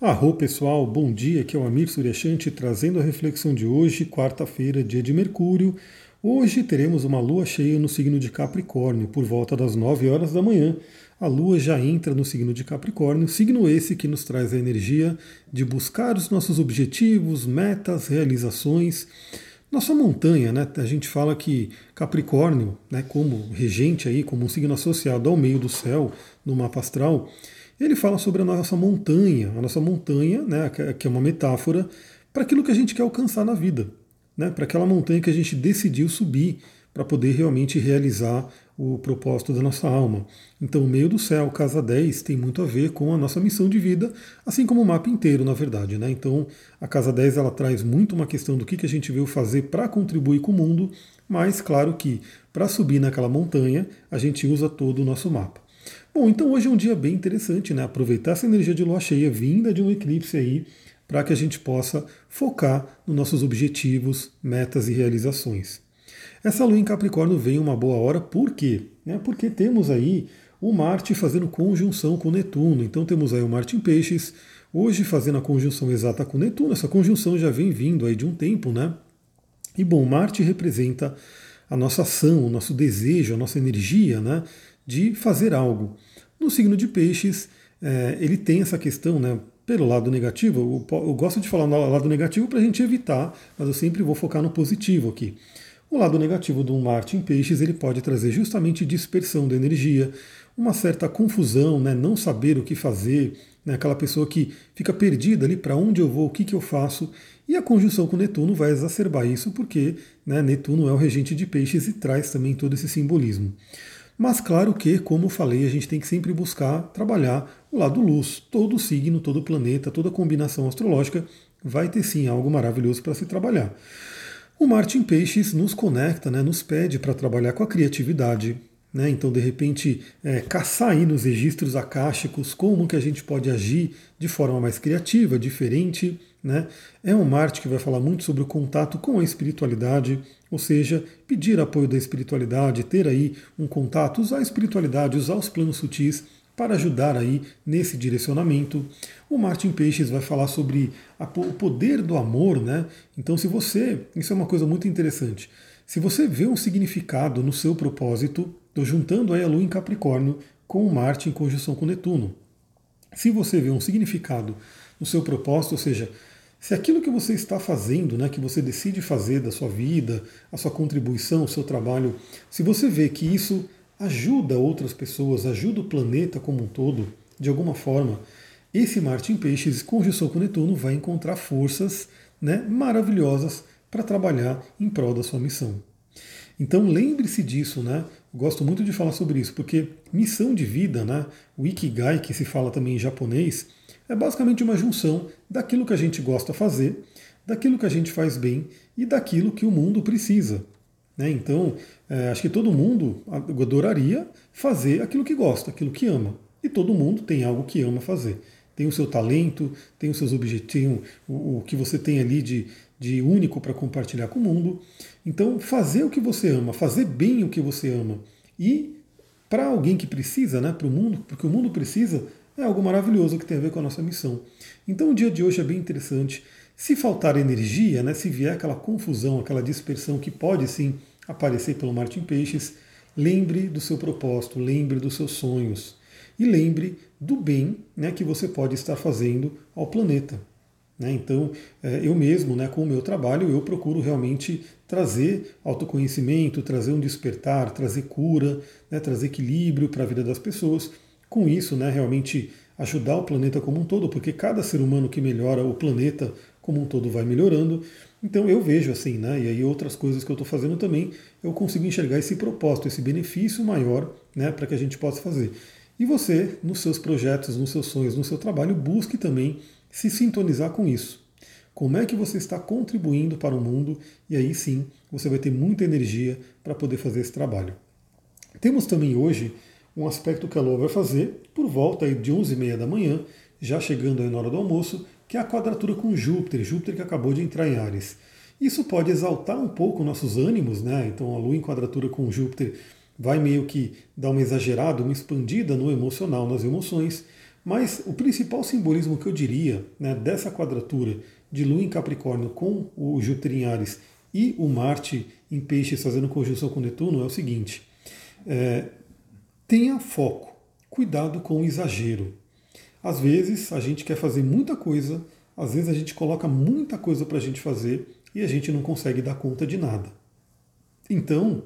Arro pessoal, bom dia, aqui é o Amir Suryashanti trazendo a reflexão de hoje, quarta-feira, dia de Mercúrio. Hoje teremos uma lua cheia no signo de Capricórnio, por volta das 9 horas da manhã. A lua já entra no signo de Capricórnio, signo esse que nos traz a energia de buscar os nossos objetivos, metas, realizações. Nossa montanha, né? A gente fala que Capricórnio, né, como regente aí, como um signo associado ao meio do céu no mapa astral, ele fala sobre a nossa montanha, a nossa montanha, né, que é uma metáfora para aquilo que a gente quer alcançar na vida, né, para aquela montanha que a gente decidiu subir para poder realmente realizar o propósito da nossa alma. Então, o meio do céu, casa 10, tem muito a ver com a nossa missão de vida, assim como o mapa inteiro, na verdade. Né? Então, a casa 10 ela traz muito uma questão do que, que a gente veio fazer para contribuir com o mundo, mas claro que para subir naquela montanha, a gente usa todo o nosso mapa. Bom, então hoje é um dia bem interessante, né? Aproveitar essa energia de lua cheia vinda de um eclipse aí, para que a gente possa focar nos nossos objetivos, metas e realizações. Essa lua em Capricórnio vem uma boa hora, por quê? É porque temos aí o Marte fazendo conjunção com Netuno. Então temos aí o Marte em Peixes, hoje fazendo a conjunção exata com Netuno. Essa conjunção já vem vindo aí de um tempo, né? E bom, Marte representa a nossa ação, o nosso desejo, a nossa energia, né? De fazer algo. No signo de peixes, é, ele tem essa questão, né, pelo lado negativo, eu, eu gosto de falar no lado negativo para a gente evitar, mas eu sempre vou focar no positivo aqui. O lado negativo do Marte em peixes ele pode trazer justamente dispersão da energia, uma certa confusão, né, não saber o que fazer, né, aquela pessoa que fica perdida ali para onde eu vou, o que, que eu faço. E a conjunção com Netuno vai exacerbar isso, porque né, Netuno é o regente de peixes e traz também todo esse simbolismo. Mas claro que, como eu falei, a gente tem que sempre buscar trabalhar o lado luz. Todo signo, todo planeta, toda combinação astrológica vai ter sim algo maravilhoso para se trabalhar. O Marte em Peixes nos conecta, né, nos pede para trabalhar com a criatividade. Né? Então, de repente, é, caçar aí nos registros akáshicos como que a gente pode agir de forma mais criativa, diferente, né? É um Marte que vai falar muito sobre o contato com a espiritualidade, ou seja, pedir apoio da espiritualidade, ter aí um contato, usar a espiritualidade, usar os planos sutis para ajudar aí nesse direcionamento. O Marte em Peixes vai falar sobre a, o poder do amor, né? Então, se você, isso é uma coisa muito interessante. Se você vê um significado no seu propósito, estou juntando aí a Lua em Capricórnio com o Marte em conjunção com Netuno. Se você vê um significado no seu propósito, ou seja, se aquilo que você está fazendo, né, que você decide fazer da sua vida, a sua contribuição, o seu trabalho, se você vê que isso ajuda outras pessoas, ajuda o planeta como um todo, de alguma forma, esse Marte em Peixes, conjunção com Netuno, vai encontrar forças né, maravilhosas para trabalhar em prol da sua missão. Então lembre-se disso, né? Gosto muito de falar sobre isso, porque missão de vida, né? O Ikigai, que se fala também em japonês, é basicamente uma junção daquilo que a gente gosta de fazer, daquilo que a gente faz bem e daquilo que o mundo precisa. Né? Então, é, acho que todo mundo adoraria fazer aquilo que gosta, aquilo que ama. E todo mundo tem algo que ama fazer. Tem o seu talento, tem os seus objetivos, o, o que você tem ali de, de único para compartilhar com o mundo. Então, fazer o que você ama, fazer bem o que você ama. E para alguém que precisa, né, para o mundo, porque o mundo precisa, é algo maravilhoso que tem a ver com a nossa missão. Então o dia de hoje é bem interessante. Se faltar energia, né, se vier aquela confusão, aquela dispersão que pode sim aparecer pelo Martin Peixes, lembre do seu propósito, lembre dos seus sonhos e lembre do bem né, que você pode estar fazendo ao planeta. Né? Então, é, eu mesmo, né, com o meu trabalho, eu procuro realmente trazer autoconhecimento, trazer um despertar, trazer cura, né, trazer equilíbrio para a vida das pessoas com isso, né, realmente ajudar o planeta como um todo, porque cada ser humano que melhora o planeta como um todo vai melhorando. Então eu vejo assim, né, e aí outras coisas que eu estou fazendo também, eu consigo enxergar esse propósito, esse benefício maior, né, para que a gente possa fazer. E você, nos seus projetos, nos seus sonhos, no seu trabalho, busque também se sintonizar com isso. Como é que você está contribuindo para o mundo? E aí sim, você vai ter muita energia para poder fazer esse trabalho. Temos também hoje um aspecto que a Lua vai fazer por volta de 11h30 da manhã, já chegando aí na hora do almoço, que é a quadratura com Júpiter, Júpiter que acabou de entrar em Ares. Isso pode exaltar um pouco nossos ânimos, né? Então a Lua em quadratura com Júpiter vai meio que dar uma exagerada, uma expandida no emocional, nas emoções, Mas o principal simbolismo que eu diria né, dessa quadratura de Lua em Capricórnio com o Júpiter em Ares e o Marte em Peixes fazendo conjunção com Netuno é o seguinte: é, tenha foco, cuidado com o exagero. Às vezes a gente quer fazer muita coisa, às vezes a gente coloca muita coisa para a gente fazer e a gente não consegue dar conta de nada. Então,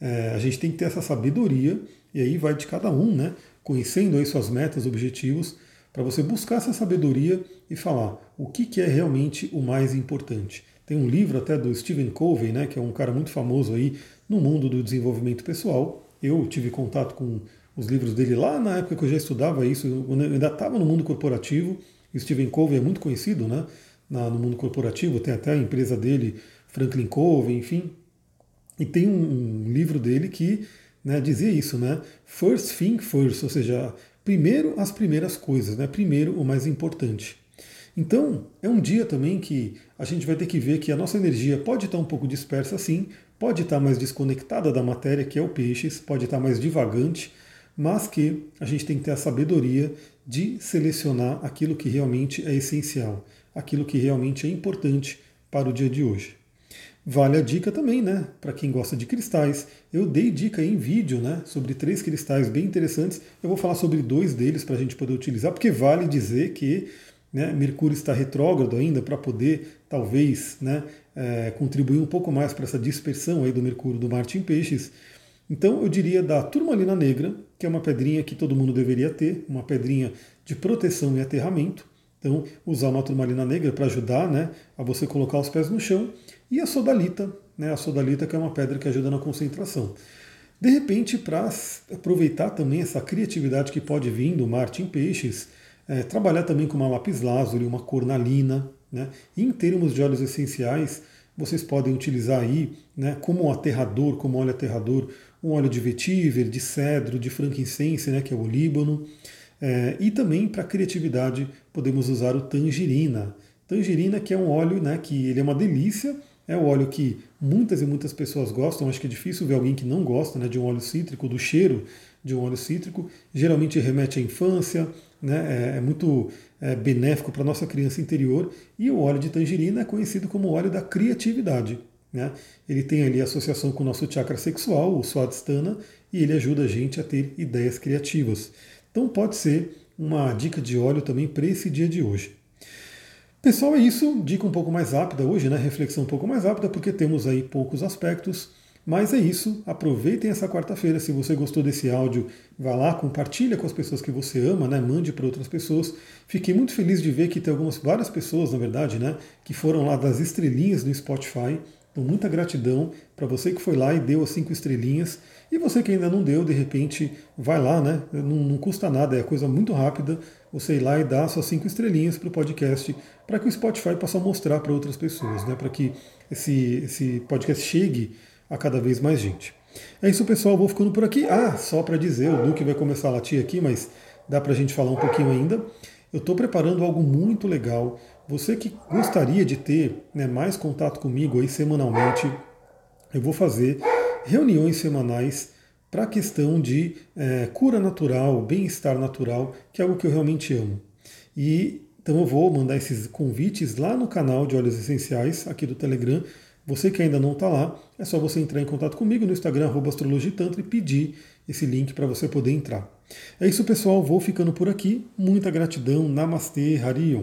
é, a gente tem que ter essa sabedoria, e aí vai de cada um, né? Conhecendo aí suas metas, objetivos, para você buscar essa sabedoria e falar o que, que é realmente o mais importante. Tem um livro até do Stephen Covey, né, que é um cara muito famoso aí no mundo do desenvolvimento pessoal. Eu tive contato com os livros dele lá na época que eu já estudava isso, quando eu ainda estava no mundo corporativo. Stephen Covey é muito conhecido né, no mundo corporativo, tem até a empresa dele, Franklin Covey, enfim, e tem um livro dele que né, dizia isso, né? First thing first, ou seja, primeiro as primeiras coisas, né? Primeiro o mais importante. Então, é um dia também que a gente vai ter que ver que a nossa energia pode estar um pouco dispersa sim, pode estar mais desconectada da matéria, que é o peixes, pode estar mais divagante, mas que a gente tem que ter a sabedoria de selecionar aquilo que realmente é essencial, aquilo que realmente é importante para o dia de hoje. Vale a dica também, né? Para quem gosta de cristais. Eu dei dica em vídeo, né? Sobre três cristais bem interessantes. Eu vou falar sobre dois deles para a gente poder utilizar, porque vale dizer que né, Mercúrio está retrógrado ainda para poder, talvez, né, é, contribuir um pouco mais para essa dispersão aí do Mercúrio do Marte em Peixes. Então eu diria da turmalina negra, que é uma pedrinha que todo mundo deveria ter, uma pedrinha de proteção e aterramento. Então, usar uma turmalina negra para ajudar né, a você colocar os pés no chão. E a sodalita, né, a sodalita que é uma pedra que ajuda na concentração. De repente, para aproveitar também essa criatividade que pode vir do Marte em Peixes, é, trabalhar também com uma lápis lazuli, uma cornalina. Né? E em termos de óleos essenciais, vocês podem utilizar aí né, como aterrador, como óleo aterrador, um óleo de vetiver, de cedro, de frankincense, né, que é o líbano. É, e também para criatividade podemos usar o tangerina. Tangerina que é um óleo né, que ele é uma delícia, é o óleo que muitas e muitas pessoas gostam, acho que é difícil ver alguém que não gosta né, de um óleo cítrico, do cheiro de um óleo cítrico. Geralmente remete à infância, né, é, é muito é, benéfico para a nossa criança interior. E o óleo de tangerina é conhecido como óleo da criatividade. Né? Ele tem ali associação com o nosso chakra sexual, o Swadhisthana, e ele ajuda a gente a ter ideias criativas. Então pode ser uma dica de óleo também para esse dia de hoje. Pessoal, é isso. Dica um pouco mais rápida hoje, né? Reflexão um pouco mais rápida, porque temos aí poucos aspectos. Mas é isso. Aproveitem essa quarta-feira. Se você gostou desse áudio, vá lá, compartilha com as pessoas que você ama, né? Mande para outras pessoas. Fiquei muito feliz de ver que tem algumas várias pessoas, na verdade, né? Que foram lá das estrelinhas no Spotify. Então, muita gratidão para você que foi lá e deu as cinco estrelinhas. E você que ainda não deu, de repente, vai lá, né? Não, não custa nada, é coisa muito rápida. Você ir lá e dar suas cinco estrelinhas para o podcast, para que o Spotify possa mostrar para outras pessoas, né? Para que esse, esse podcast chegue a cada vez mais gente. É isso, pessoal. Vou ficando por aqui. Ah, só para dizer, o Duque vai começar a latir aqui, mas dá para a gente falar um pouquinho ainda. Eu estou preparando algo muito legal. Você que gostaria de ter né, mais contato comigo aí semanalmente, eu vou fazer reuniões semanais para a questão de é, cura natural, bem-estar natural, que é algo que eu realmente amo. E então eu vou mandar esses convites lá no canal de óleos essenciais aqui do Telegram. Você que ainda não está lá, é só você entrar em contato comigo no Instagram astrologitantra e pedir esse link para você poder entrar. É isso, pessoal. Vou ficando por aqui. Muita gratidão. Namastê, Harion.